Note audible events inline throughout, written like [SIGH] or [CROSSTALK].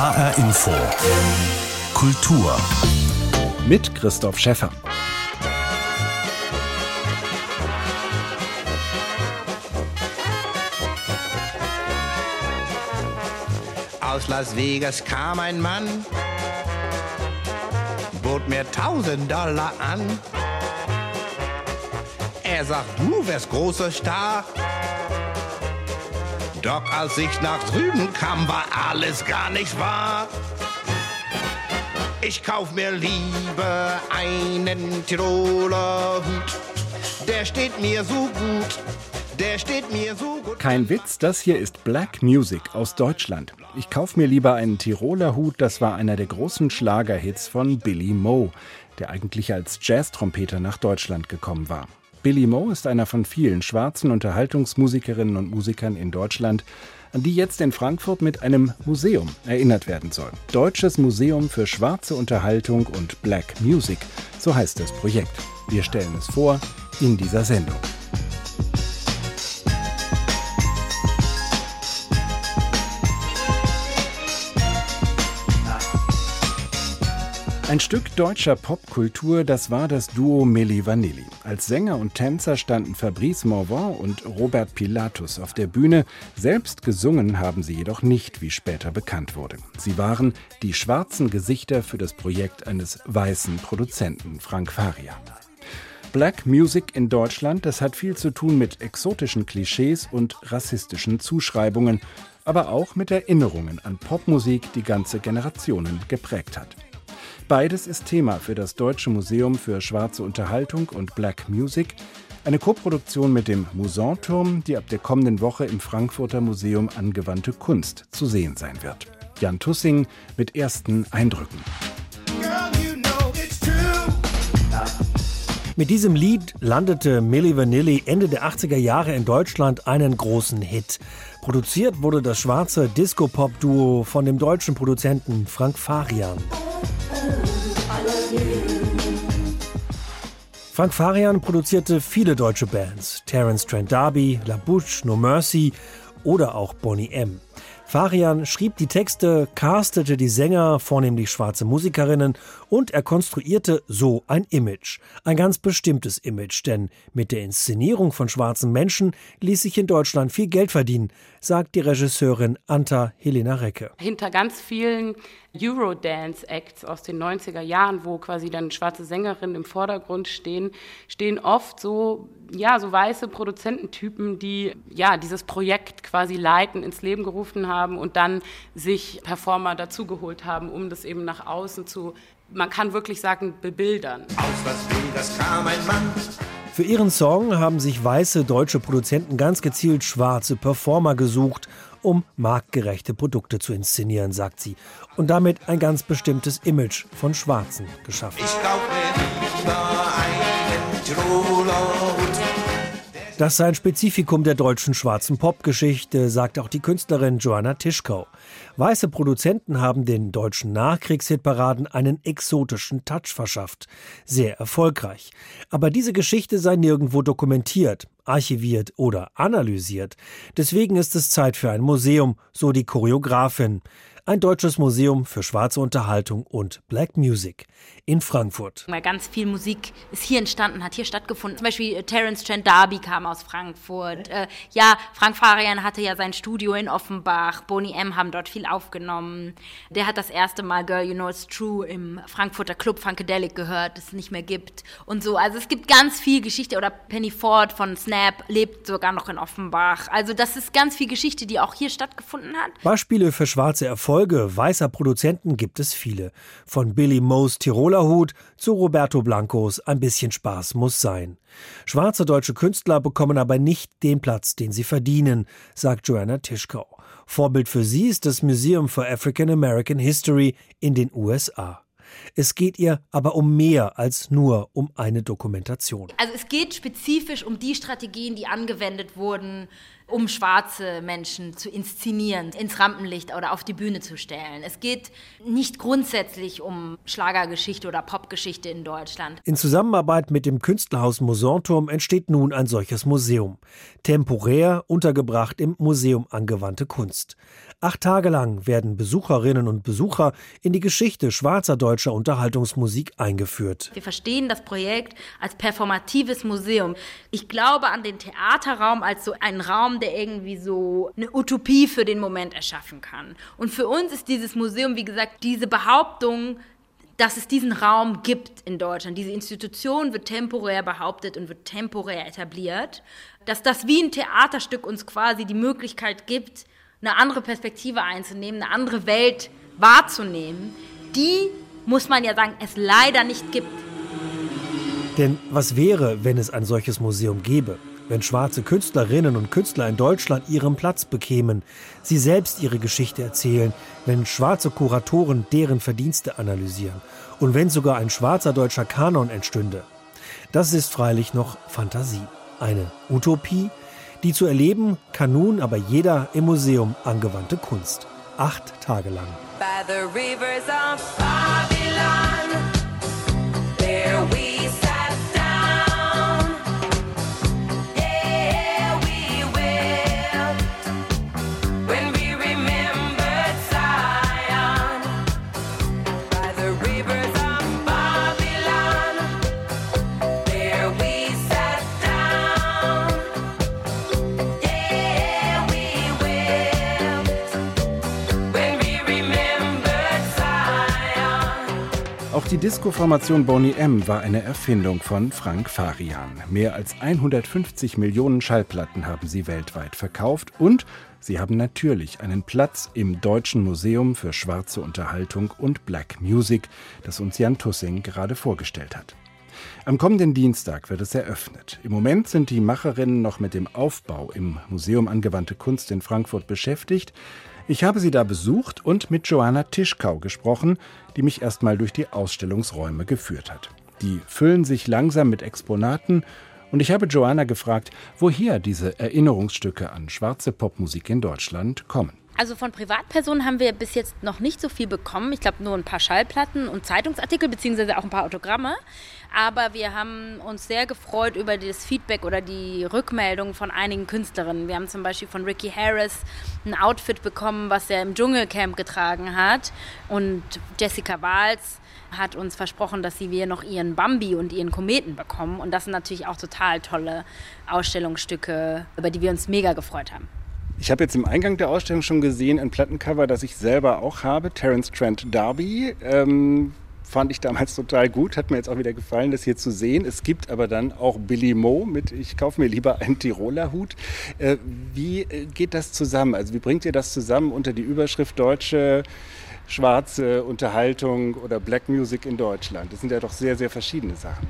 HR Info. Kultur. Mit Christoph Schäffer. Aus Las Vegas kam ein Mann, bot mir 1000 Dollar an. Er sagt, du wärst großer Star. Doch als ich nach drüben kam, war alles gar nicht wahr. Ich kauf mir lieber einen Tiroler Hut. Der steht mir so gut. Der steht mir so gut. Kein Witz, das hier ist Black Music aus Deutschland. Ich kauf mir lieber einen Tiroler Hut, das war einer der großen Schlagerhits von Billy Moe, der eigentlich als Jazztrompeter nach Deutschland gekommen war. Billy Moe ist einer von vielen schwarzen Unterhaltungsmusikerinnen und Musikern in Deutschland, an die jetzt in Frankfurt mit einem Museum erinnert werden soll. Deutsches Museum für schwarze Unterhaltung und Black Music, so heißt das Projekt. Wir stellen es vor in dieser Sendung. Ein Stück deutscher Popkultur, das war das Duo Milli Vanilli. Als Sänger und Tänzer standen Fabrice Morvan und Robert Pilatus auf der Bühne. Selbst gesungen haben sie jedoch nicht, wie später bekannt wurde. Sie waren die schwarzen Gesichter für das Projekt eines weißen Produzenten, Frank Faria. Black Music in Deutschland, das hat viel zu tun mit exotischen Klischees und rassistischen Zuschreibungen, aber auch mit Erinnerungen an Popmusik, die ganze Generationen geprägt hat. Beides ist Thema für das Deutsche Museum für schwarze Unterhaltung und Black Music, eine Koproduktion mit dem Musanturm, die ab der kommenden Woche im Frankfurter Museum Angewandte Kunst zu sehen sein wird. Jan Tussing mit ersten Eindrücken. Mit diesem Lied landete Milli Vanilli Ende der 80er Jahre in Deutschland einen großen Hit. Produziert wurde das schwarze Disco-Pop-Duo von dem deutschen Produzenten Frank Farian. Frank Farian produzierte viele deutsche Bands, Terence Trent D'Arby, La Bouche, No Mercy oder auch Bonnie M. Farian schrieb die Texte, castete die Sänger, vornehmlich schwarze Musikerinnen, und er konstruierte so ein Image. Ein ganz bestimmtes Image, denn mit der Inszenierung von schwarzen Menschen ließ sich in Deutschland viel Geld verdienen, sagt die Regisseurin Anta Helena Recke. Hinter ganz vielen Eurodance-Acts aus den 90er Jahren, wo quasi dann schwarze Sängerinnen im Vordergrund stehen, stehen oft so, ja, so weiße Produzententypen, die ja dieses Projekt quasi leiten, ins Leben gerufen haben und dann sich Performer dazugeholt haben, um das eben nach außen zu, man kann wirklich sagen, bebildern. Aus Las Vegas kam ein Mann. Für ihren Song haben sich weiße deutsche Produzenten ganz gezielt schwarze Performer gesucht um marktgerechte Produkte zu inszenieren, sagt sie. Und damit ein ganz bestimmtes Image von Schwarzen geschaffen. Ich kauf mir lieber einen Tiroler Hut. Das sei ein Spezifikum der deutschen schwarzen Popgeschichte, sagt auch die Künstlerin Joanna Tischkau. Weiße Produzenten haben den deutschen Nachkriegshitparaden einen exotischen Touch verschafft. Sehr erfolgreich. Aber diese Geschichte sei nirgendwo dokumentiert, archiviert oder analysiert. Deswegen ist es Zeit für ein Museum, so die Choreografin ein deutsches Museum für schwarze Unterhaltung und Black Music in Frankfurt. Weil ganz viel Musik ist hier entstanden, hat hier stattgefunden. Zum Beispiel äh, Terence Trent D'Arby kam aus Frankfurt. Äh, ja, Frank Farian hatte ja sein Studio in Offenbach. Boney M. haben dort viel aufgenommen. Der hat das erste Mal Girl You Know It's True im Frankfurter Club Funkadelic gehört, das es nicht mehr gibt. Und so, also es gibt ganz viel Geschichte. Oder Penny Ford von Snap lebt sogar noch in Offenbach. Also das ist ganz viel Geschichte, die auch hier stattgefunden hat. Beispiele für schwarze Erfolge Erfolge weißer Produzenten gibt es viele. Von Billy Moes Tiroler Hut zu Roberto Blancos Ein bisschen Spaß muss sein. Schwarze deutsche Künstler bekommen aber nicht den Platz, den sie verdienen, sagt Joanna Tischkau. Vorbild für sie ist das Museum for African American History in den USA. Es geht ihr aber um mehr als nur um eine Dokumentation. Also es geht spezifisch um die Strategien, die angewendet wurden, um schwarze Menschen zu inszenieren, ins Rampenlicht oder auf die Bühne zu stellen. Es geht nicht grundsätzlich um Schlagergeschichte oder Popgeschichte in Deutschland. In Zusammenarbeit mit dem Künstlerhaus Musanturm entsteht nun ein solches Museum. Temporär untergebracht im Museum Angewandte Kunst. Acht Tage lang werden Besucherinnen und Besucher in die Geschichte schwarzer deutscher Unterhaltungsmusik eingeführt. Wir verstehen das Projekt als performatives Museum. Ich glaube an den Theaterraum als so einen Raum, der irgendwie so eine Utopie für den Moment erschaffen kann. Und für uns ist dieses Museum, wie gesagt, diese Behauptung, dass es diesen Raum gibt in Deutschland. Diese Institution wird temporär behauptet und wird temporär etabliert. Dass das wie ein Theaterstück uns quasi die Möglichkeit gibt, eine andere Perspektive einzunehmen, eine andere Welt wahrzunehmen, die, muss man ja sagen, es leider nicht gibt. Denn was wäre, wenn es ein solches Museum gäbe? Wenn schwarze Künstlerinnen und Künstler in Deutschland ihren Platz bekämen, sie selbst ihre Geschichte erzählen, wenn schwarze Kuratoren deren Verdienste analysieren und wenn sogar ein schwarzer deutscher Kanon entstünde. Das ist freilich noch Fantasie, eine Utopie, die zu erleben kann nun aber jeder im Museum angewandte Kunst. Acht Tage lang. Disco-Formation Boney M war eine Erfindung von Frank Farian. Mehr als 150 Millionen Schallplatten haben sie weltweit verkauft und sie haben natürlich einen Platz im Deutschen Museum für schwarze Unterhaltung und Black Music, das uns Jan Tussing gerade vorgestellt hat. Am kommenden Dienstag wird es eröffnet. Im Moment sind die Macherinnen noch mit dem Aufbau im Museum Angewandte Kunst in Frankfurt beschäftigt. Ich habe sie da besucht und mit Joanna Tischkau gesprochen, die mich erstmal durch die Ausstellungsräume geführt hat. Die füllen sich langsam mit Exponaten und ich habe Joanna gefragt, woher diese Erinnerungsstücke an schwarze Popmusik in Deutschland kommen. Also von Privatpersonen haben wir bis jetzt noch nicht so viel bekommen. Ich glaube nur ein paar Schallplatten und Zeitungsartikel beziehungsweise auch ein paar Autogramme. Aber wir haben uns sehr gefreut über das Feedback oder die Rückmeldung von einigen Künstlerinnen. Wir haben zum Beispiel von Ricky Harris ein Outfit bekommen, was er im Dschungelcamp getragen hat. Und Jessica Wahls hat uns versprochen, dass sie wir noch ihren Bambi und ihren Kometen bekommen. Und das sind natürlich auch total tolle Ausstellungsstücke, über die wir uns mega gefreut haben. Ich habe jetzt im Eingang der Ausstellung schon gesehen ein Plattencover, das ich selber auch habe, Terence Trent Darby. Ähm, fand ich damals total gut, hat mir jetzt auch wieder gefallen, das hier zu sehen. Es gibt aber dann auch Billy Mo mit Ich kaufe mir lieber einen Tiroler Hut. Äh, wie äh, geht das zusammen? Also wie bringt ihr das zusammen unter die Überschrift deutsche schwarze Unterhaltung oder Black Music in Deutschland? Das sind ja doch sehr, sehr verschiedene Sachen.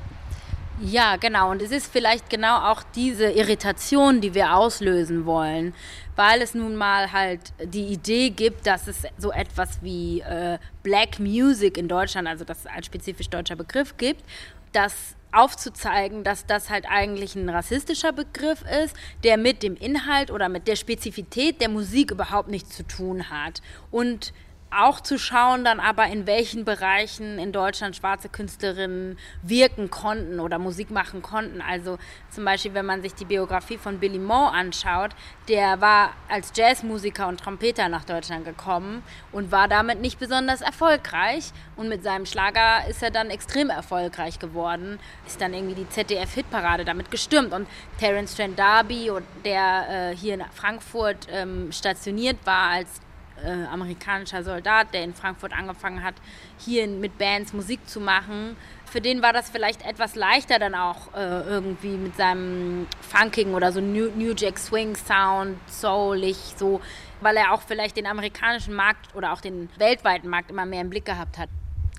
Ja, genau. Und es ist vielleicht genau auch diese Irritation, die wir auslösen wollen, weil es nun mal halt die Idee gibt, dass es so etwas wie äh, Black Music in Deutschland, also das ein spezifisch deutscher Begriff gibt, das aufzuzeigen, dass das halt eigentlich ein rassistischer Begriff ist, der mit dem Inhalt oder mit der Spezifität der Musik überhaupt nichts zu tun hat. Und auch zu schauen, dann aber in welchen Bereichen in Deutschland schwarze Künstlerinnen wirken konnten oder Musik machen konnten. Also zum Beispiel, wenn man sich die Biografie von Billy Moe anschaut, der war als Jazzmusiker und Trompeter nach Deutschland gekommen und war damit nicht besonders erfolgreich. Und mit seinem Schlager ist er dann extrem erfolgreich geworden, ist dann irgendwie die ZDF-Hitparade damit gestürmt. Und Terence Trent D'Arby, der äh, hier in Frankfurt ähm, stationiert war als äh, amerikanischer Soldat, der in Frankfurt angefangen hat, hier mit Bands Musik zu machen. Für den war das vielleicht etwas leichter dann auch äh, irgendwie mit seinem funkigen oder so New, New Jack Swing Sound, soulig, so, weil er auch vielleicht den amerikanischen Markt oder auch den weltweiten Markt immer mehr im Blick gehabt hat.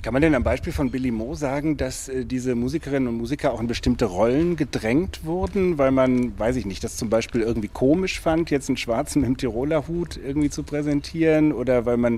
Kann man denn am Beispiel von Billy Mo sagen, dass äh, diese Musikerinnen und Musiker auch in bestimmte Rollen gedrängt wurden, weil man, weiß ich nicht, das zum Beispiel irgendwie komisch fand, jetzt einen Schwarzen dem Tiroler Hut irgendwie zu präsentieren oder weil man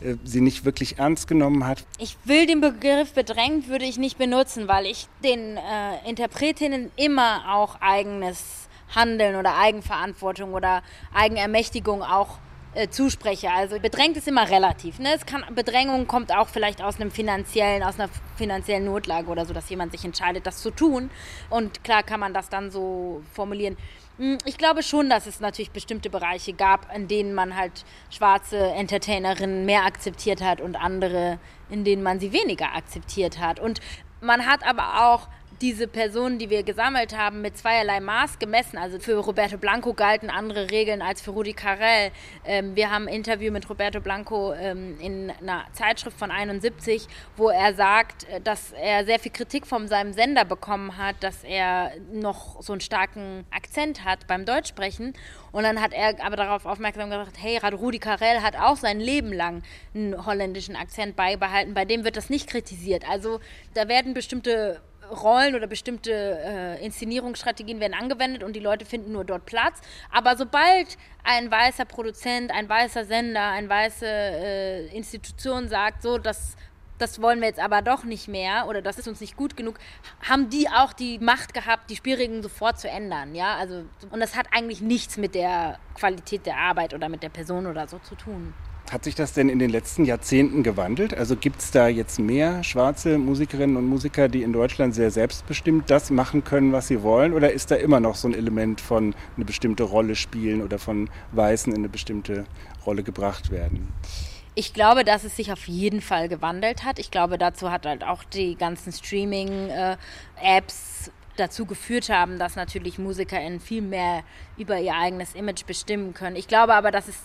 äh, sie nicht wirklich ernst genommen hat? Ich will den Begriff bedrängt würde ich nicht benutzen, weil ich den äh, Interpretinnen immer auch eigenes Handeln oder Eigenverantwortung oder Eigenermächtigung auch äh, zuspreche. Also bedrängt ist immer relativ. Ne? Es kann, Bedrängung kommt auch vielleicht aus einem finanziellen, aus einer finanziellen Notlage oder so, dass jemand sich entscheidet, das zu tun. Und klar kann man das dann so formulieren. Hm, ich glaube schon, dass es natürlich bestimmte Bereiche gab, in denen man halt schwarze Entertainerinnen mehr akzeptiert hat und andere, in denen man sie weniger akzeptiert hat. Und man hat aber auch diese Personen, die wir gesammelt haben, mit zweierlei Maß gemessen. Also für Roberto Blanco galten andere Regeln als für Rudi Carell. Ähm, wir haben ein Interview mit Roberto Blanco ähm, in einer Zeitschrift von 71, wo er sagt, äh, dass er sehr viel Kritik von seinem Sender bekommen hat, dass er noch so einen starken Akzent hat beim Deutschsprechen. Und dann hat er aber darauf aufmerksam gemacht, hey, Rudi Carell hat auch sein Leben lang einen holländischen Akzent beibehalten. Bei dem wird das nicht kritisiert. Also da werden bestimmte Rollen oder bestimmte äh, Inszenierungsstrategien werden angewendet und die Leute finden nur dort Platz. Aber sobald ein weißer Produzent, ein weißer Sender, eine weiße äh, Institution sagt, so, das, das wollen wir jetzt aber doch nicht mehr oder das ist uns nicht gut genug, haben die auch die Macht gehabt, die Spielregeln sofort zu ändern. Ja? Also, und das hat eigentlich nichts mit der Qualität der Arbeit oder mit der Person oder so zu tun. Hat sich das denn in den letzten Jahrzehnten gewandelt? Also gibt es da jetzt mehr schwarze Musikerinnen und Musiker, die in Deutschland sehr selbstbestimmt das machen können, was sie wollen? Oder ist da immer noch so ein Element von eine bestimmte Rolle spielen oder von Weißen in eine bestimmte Rolle gebracht werden? Ich glaube, dass es sich auf jeden Fall gewandelt hat. Ich glaube, dazu hat halt auch die ganzen Streaming-Apps dazu geführt haben, dass natürlich MusikerInnen viel mehr über ihr eigenes Image bestimmen können. Ich glaube aber, dass es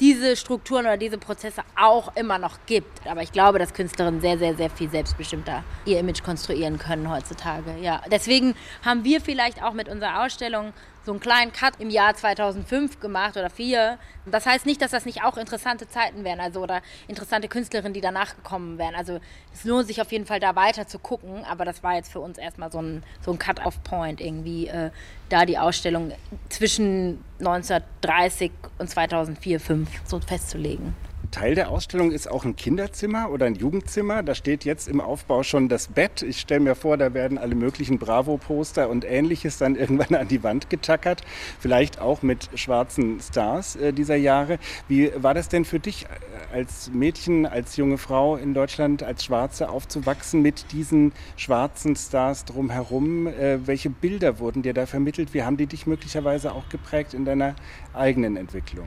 diese Strukturen oder diese Prozesse auch immer noch gibt. Aber ich glaube, dass Künstlerinnen sehr, sehr, sehr viel selbstbestimmter ihr Image konstruieren können heutzutage. Ja, deswegen haben wir vielleicht auch mit unserer Ausstellung so einen kleinen Cut im Jahr 2005 gemacht oder vier. Das heißt nicht, dass das nicht auch interessante Zeiten wären, also oder interessante Künstlerinnen, die danach gekommen wären. Also es lohnt sich auf jeden Fall da weiter zu gucken, aber das war jetzt für uns erstmal so ein, so ein Cut-off-Point irgendwie, äh, da die Ausstellung zwischen 1930 und 2004, 2005 so festzulegen. Teil der Ausstellung ist auch ein Kinderzimmer oder ein Jugendzimmer. Da steht jetzt im Aufbau schon das Bett. Ich stelle mir vor, da werden alle möglichen Bravo-Poster und ähnliches dann [LAUGHS] irgendwann an die Wand getackert. Vielleicht auch mit schwarzen Stars äh, dieser Jahre. Wie war das denn für dich äh, als Mädchen, als junge Frau in Deutschland, als Schwarze aufzuwachsen mit diesen schwarzen Stars drumherum? Äh, welche Bilder wurden dir da vermittelt? Wie haben die dich möglicherweise auch geprägt in deiner eigenen Entwicklung?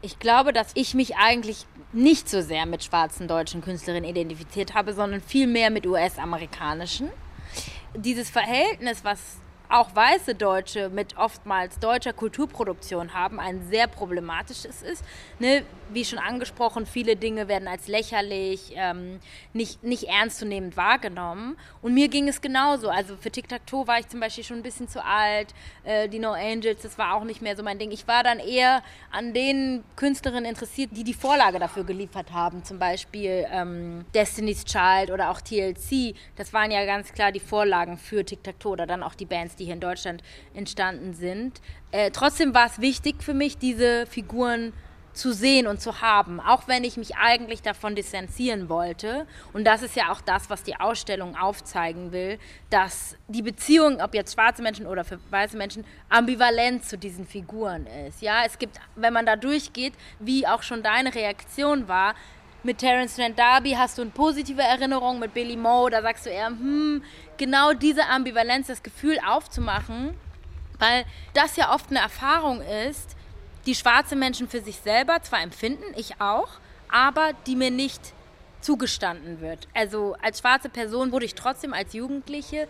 Ich glaube, dass ich mich eigentlich nicht so sehr mit schwarzen deutschen Künstlerinnen identifiziert habe, sondern viel mehr mit US-amerikanischen. Dieses Verhältnis, was auch weiße Deutsche mit oftmals deutscher Kulturproduktion haben, ein sehr problematisches ist. Ne? Wie schon angesprochen, viele Dinge werden als lächerlich, ähm, nicht, nicht ernstzunehmend wahrgenommen. Und mir ging es genauso. Also für Tic-Tac-Toe war ich zum Beispiel schon ein bisschen zu alt. Äh, die No Angels, das war auch nicht mehr so mein Ding. Ich war dann eher an den Künstlerinnen interessiert, die die Vorlage dafür geliefert haben. Zum Beispiel ähm, Destiny's Child oder auch TLC. Das waren ja ganz klar die Vorlagen für Tic-Tac-Toe oder dann auch die Bands, die hier in Deutschland entstanden sind. Äh, trotzdem war es wichtig für mich, diese Figuren zu sehen und zu haben, auch wenn ich mich eigentlich davon distanzieren wollte. Und das ist ja auch das, was die Ausstellung aufzeigen will, dass die Beziehung, ob jetzt schwarze Menschen oder für weiße Menschen, ambivalent zu diesen Figuren ist. Ja, es gibt, wenn man da durchgeht, wie auch schon deine Reaktion war, mit Terence Trent D'Arby hast du eine positive Erinnerung, mit Billy Moe, da sagst du eher, hm, genau diese Ambivalenz, das Gefühl aufzumachen, weil das ja oft eine Erfahrung ist, die schwarze Menschen für sich selber zwar empfinden, ich auch, aber die mir nicht zugestanden wird. Also als schwarze Person wurde ich trotzdem als Jugendliche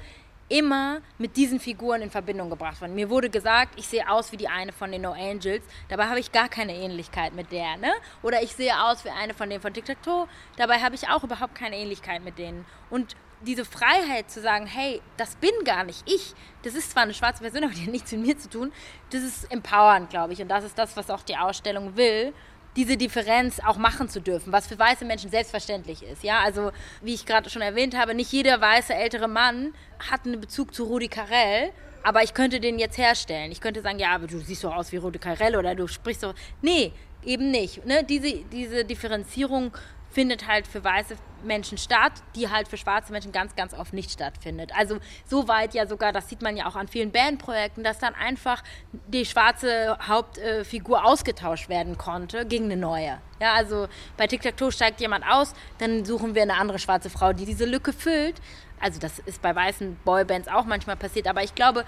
immer mit diesen Figuren in Verbindung gebracht worden. Mir wurde gesagt, ich sehe aus wie die eine von den No Angels, dabei habe ich gar keine Ähnlichkeit mit der, ne? Oder ich sehe aus wie eine von denen von Tic Tac Toe, dabei habe ich auch überhaupt keine Ähnlichkeit mit denen. Und diese Freiheit zu sagen, hey, das bin gar nicht ich, das ist zwar eine schwarze Person, aber die hat nichts mit mir zu tun, das ist empowernd, glaube ich. Und das ist das, was auch die Ausstellung will diese Differenz auch machen zu dürfen, was für weiße Menschen selbstverständlich ist. Ja, also wie ich gerade schon erwähnt habe, nicht jeder weiße ältere Mann hat einen Bezug zu Rudi Carell, aber ich könnte den jetzt herstellen. Ich könnte sagen, ja, aber du siehst doch aus wie Rudi Carell oder du sprichst doch. Nee, eben nicht. Ne? Diese, diese Differenzierung findet halt für weiße Menschen statt, die halt für schwarze Menschen ganz, ganz oft nicht stattfindet. Also so weit ja sogar, das sieht man ja auch an vielen Bandprojekten, dass dann einfach die schwarze Hauptfigur ausgetauscht werden konnte gegen eine neue. Ja, also bei Tic Tac Toe steigt jemand aus, dann suchen wir eine andere schwarze Frau, die diese Lücke füllt. Also das ist bei weißen Boybands auch manchmal passiert, aber ich glaube,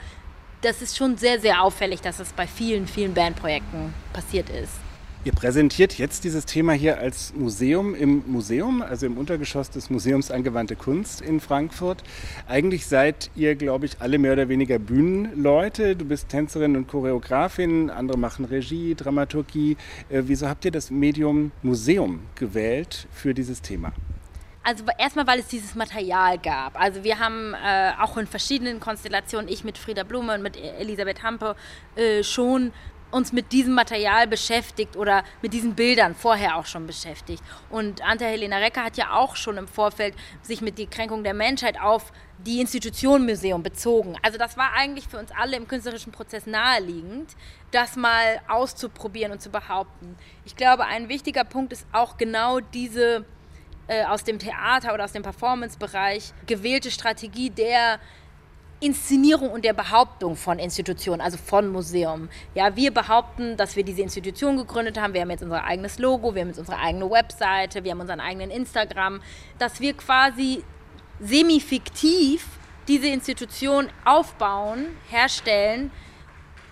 das ist schon sehr, sehr auffällig, dass das bei vielen, vielen Bandprojekten passiert ist. Ihr präsentiert jetzt dieses Thema hier als Museum im Museum, also im Untergeschoss des Museums Angewandte Kunst in Frankfurt. Eigentlich seid ihr, glaube ich, alle mehr oder weniger Bühnenleute. Du bist Tänzerin und Choreografin, andere machen Regie, Dramaturgie. Äh, wieso habt ihr das Medium Museum gewählt für dieses Thema? Also erstmal, weil es dieses Material gab. Also wir haben äh, auch in verschiedenen Konstellationen, ich mit Frieda Blume und mit Elisabeth Hampe, äh, schon uns mit diesem Material beschäftigt oder mit diesen Bildern vorher auch schon beschäftigt. Und Anta-Helena Recker hat ja auch schon im Vorfeld sich mit die Kränkung der Menschheit auf die Institution Museum bezogen. Also das war eigentlich für uns alle im künstlerischen Prozess naheliegend, das mal auszuprobieren und zu behaupten. Ich glaube, ein wichtiger Punkt ist auch genau diese äh, aus dem Theater oder aus dem Performance-Bereich gewählte Strategie der Inszenierung und der Behauptung von Institutionen, also von Museum. Ja, wir behaupten, dass wir diese Institution gegründet haben. Wir haben jetzt unser eigenes Logo, wir haben jetzt unsere eigene Webseite, wir haben unseren eigenen Instagram, dass wir quasi semi-fiktiv diese Institution aufbauen, herstellen,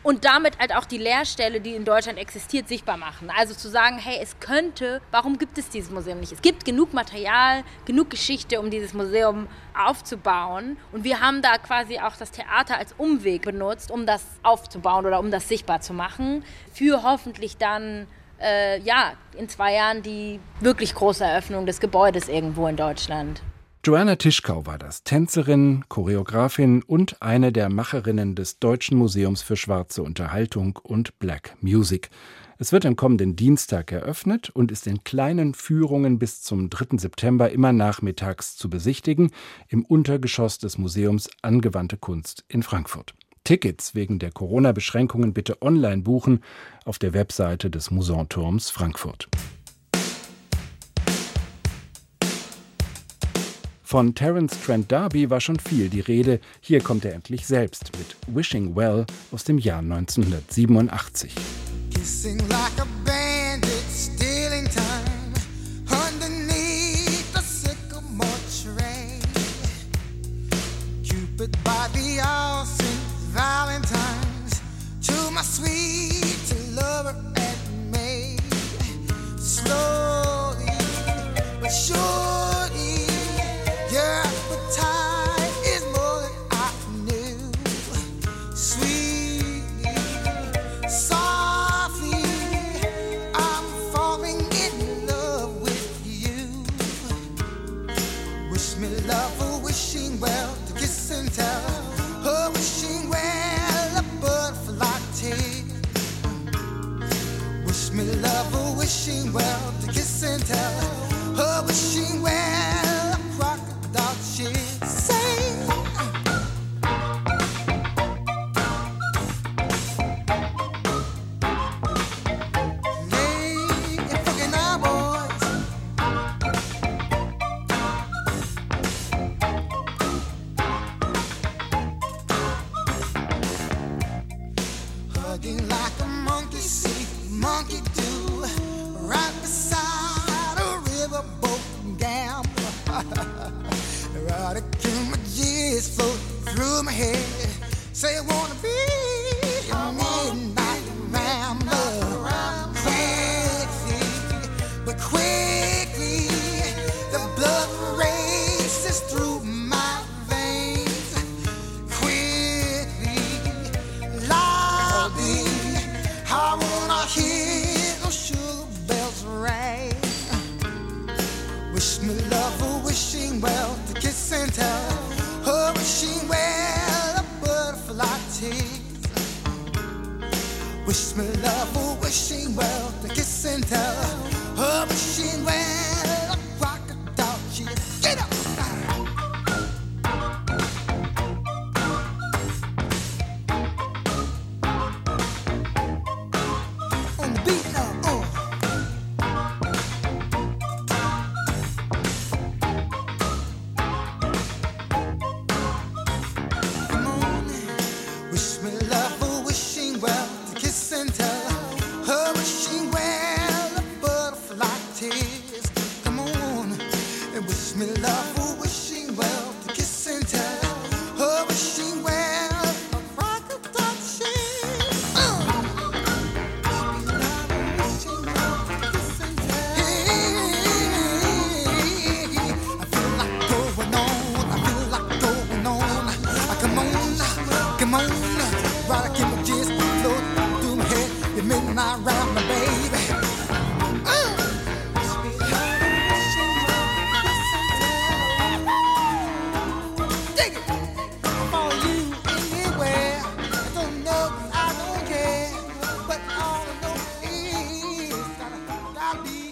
und damit halt auch die Leerstelle, die in Deutschland existiert, sichtbar machen. Also zu sagen, hey, es könnte, warum gibt es dieses Museum nicht? Es gibt genug Material, genug Geschichte, um dieses Museum aufzubauen. Und wir haben da quasi auch das Theater als Umweg benutzt, um das aufzubauen oder um das sichtbar zu machen, für hoffentlich dann äh, ja, in zwei Jahren die wirklich große Eröffnung des Gebäudes irgendwo in Deutschland. Joanna Tischkau war das, Tänzerin, Choreografin und eine der Macherinnen des Deutschen Museums für schwarze Unterhaltung und Black Music. Es wird am kommenden Dienstag eröffnet und ist in kleinen Führungen bis zum 3. September immer nachmittags zu besichtigen im Untergeschoss des Museums Angewandte Kunst in Frankfurt. Tickets wegen der Corona-Beschränkungen bitte online buchen auf der Webseite des Musanturms Frankfurt. Von Terence Trent D'Arby war schon viel die Rede. Hier kommt er endlich selbst mit Wishing Well aus dem Jahr 1987. Kissing like a bandit, stealing time underneath the sycamore tree. Cupid by all Valentine's to my sweet lover and me. Slowly but surely. Wishing well to kiss and tell. Her wishing well,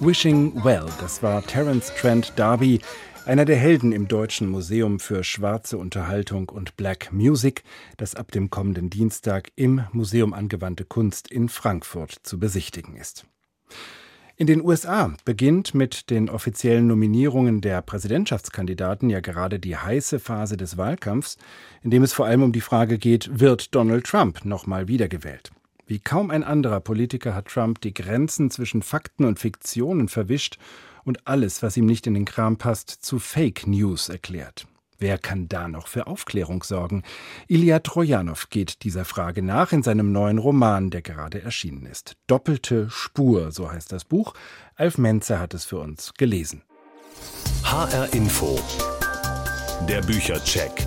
Wishing Well, das war Terence Trent D'Arby, einer der Helden im Deutschen Museum für schwarze Unterhaltung und Black Music, das ab dem kommenden Dienstag im Museum Angewandte Kunst in Frankfurt zu besichtigen ist. In den USA beginnt mit den offiziellen Nominierungen der Präsidentschaftskandidaten ja gerade die heiße Phase des Wahlkampfs, in dem es vor allem um die Frage geht, wird Donald Trump nochmal wiedergewählt? Wie kaum ein anderer Politiker hat Trump die Grenzen zwischen Fakten und Fiktionen verwischt und alles, was ihm nicht in den Kram passt, zu Fake News erklärt. Wer kann da noch für Aufklärung sorgen? Ilya Trojanow geht dieser Frage nach in seinem neuen Roman, der gerade erschienen ist. Doppelte Spur, so heißt das Buch. Alf Menzer hat es für uns gelesen. HR Info. Der Büchercheck.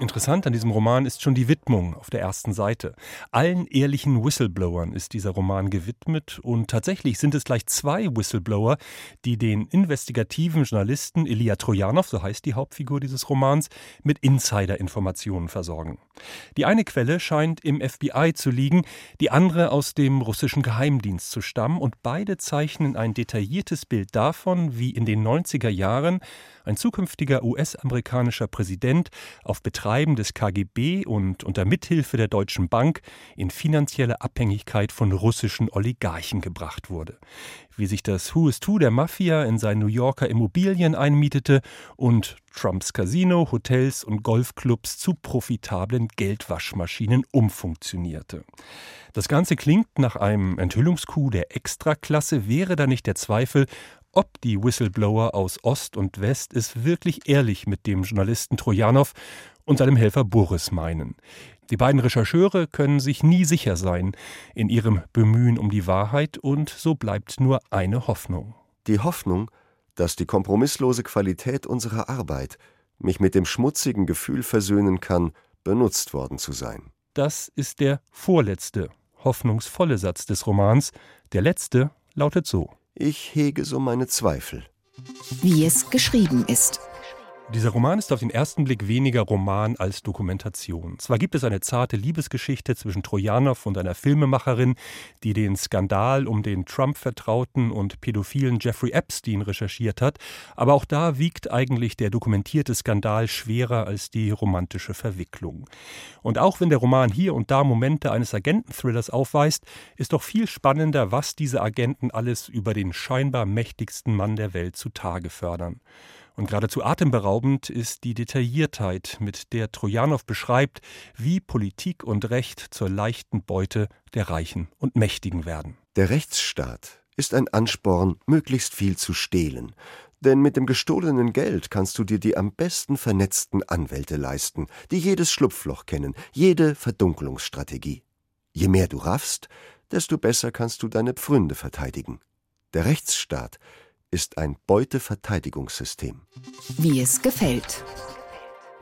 Interessant an diesem Roman ist schon die Widmung auf der ersten Seite. Allen ehrlichen Whistleblowern ist dieser Roman gewidmet und tatsächlich sind es gleich zwei Whistleblower, die den investigativen Journalisten Ilya Trojanow, so heißt die Hauptfigur dieses Romans, mit Insider-Informationen versorgen. Die eine Quelle scheint im FBI zu liegen, die andere aus dem russischen Geheimdienst zu stammen und beide zeichnen ein detailliertes Bild davon, wie in den 90er Jahren ein zukünftiger US-amerikanischer Präsident auf Betreiben des KGB und unter Mithilfe der Deutschen Bank in finanzielle Abhängigkeit von russischen Oligarchen gebracht wurde. Wie sich das Who is Who der Mafia in seinen New Yorker Immobilien einmietete und Trumps Casino, Hotels und Golfclubs zu profitablen Geldwaschmaschinen umfunktionierte. Das Ganze klingt nach einem Enthüllungskuh der Extraklasse, wäre da nicht der Zweifel, ob die Whistleblower aus Ost und West es wirklich ehrlich mit dem Journalisten Trojanow und seinem Helfer Boris meinen. Die beiden Rechercheure können sich nie sicher sein in ihrem Bemühen um die Wahrheit und so bleibt nur eine Hoffnung. Die Hoffnung, dass die kompromisslose Qualität unserer Arbeit mich mit dem schmutzigen Gefühl versöhnen kann, benutzt worden zu sein. Das ist der vorletzte, hoffnungsvolle Satz des Romans. Der letzte lautet so. Ich hege so meine Zweifel. Wie es geschrieben ist. Dieser Roman ist auf den ersten Blick weniger Roman als Dokumentation. Zwar gibt es eine zarte Liebesgeschichte zwischen Trojanow und einer Filmemacherin, die den Skandal um den Trump-Vertrauten und pädophilen Jeffrey Epstein recherchiert hat, aber auch da wiegt eigentlich der dokumentierte Skandal schwerer als die romantische Verwicklung. Und auch wenn der Roman hier und da Momente eines Agententhrillers aufweist, ist doch viel spannender, was diese Agenten alles über den scheinbar mächtigsten Mann der Welt zutage fördern. Und geradezu atemberaubend ist die Detailliertheit, mit der Trojanow beschreibt, wie Politik und Recht zur leichten Beute der Reichen und Mächtigen werden. Der Rechtsstaat ist ein Ansporn, möglichst viel zu stehlen. Denn mit dem gestohlenen Geld kannst du dir die am besten vernetzten Anwälte leisten, die jedes Schlupfloch kennen, jede Verdunkelungsstrategie. Je mehr du raffst, desto besser kannst du deine Pfründe verteidigen. Der Rechtsstaat ist ein Beuteverteidigungssystem. Wie es gefällt.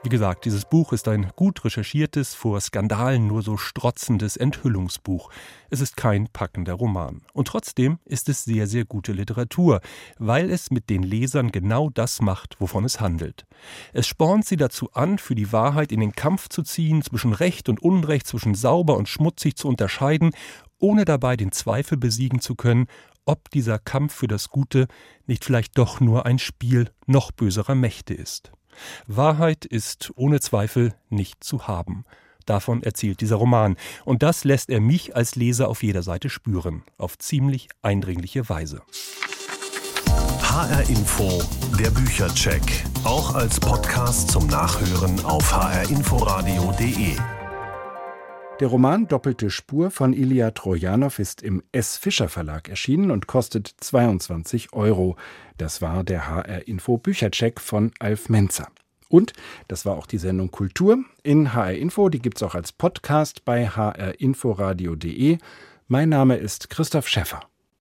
Wie gesagt, dieses Buch ist ein gut recherchiertes, vor Skandalen nur so strotzendes Enthüllungsbuch. Es ist kein packender Roman. Und trotzdem ist es sehr, sehr gute Literatur, weil es mit den Lesern genau das macht, wovon es handelt. Es spornt sie dazu an, für die Wahrheit in den Kampf zu ziehen, zwischen Recht und Unrecht, zwischen sauber und schmutzig zu unterscheiden, ohne dabei den Zweifel besiegen zu können, ob dieser Kampf für das Gute nicht vielleicht doch nur ein Spiel noch böserer Mächte ist. Wahrheit ist ohne Zweifel nicht zu haben. Davon erzählt dieser Roman. Und das lässt er mich als Leser auf jeder Seite spüren. Auf ziemlich eindringliche Weise. HR Info, der Büchercheck. Auch als Podcast zum Nachhören auf hrinforadio.de. Der Roman Doppelte Spur von Ilya Trojanow ist im S. Fischer Verlag erschienen und kostet 22 Euro. Das war der HR Info Büchercheck von Alf Menzer. Und das war auch die Sendung Kultur in HR Info. Die gibt es auch als Podcast bei hrinforadio.de. Mein Name ist Christoph Schäffer.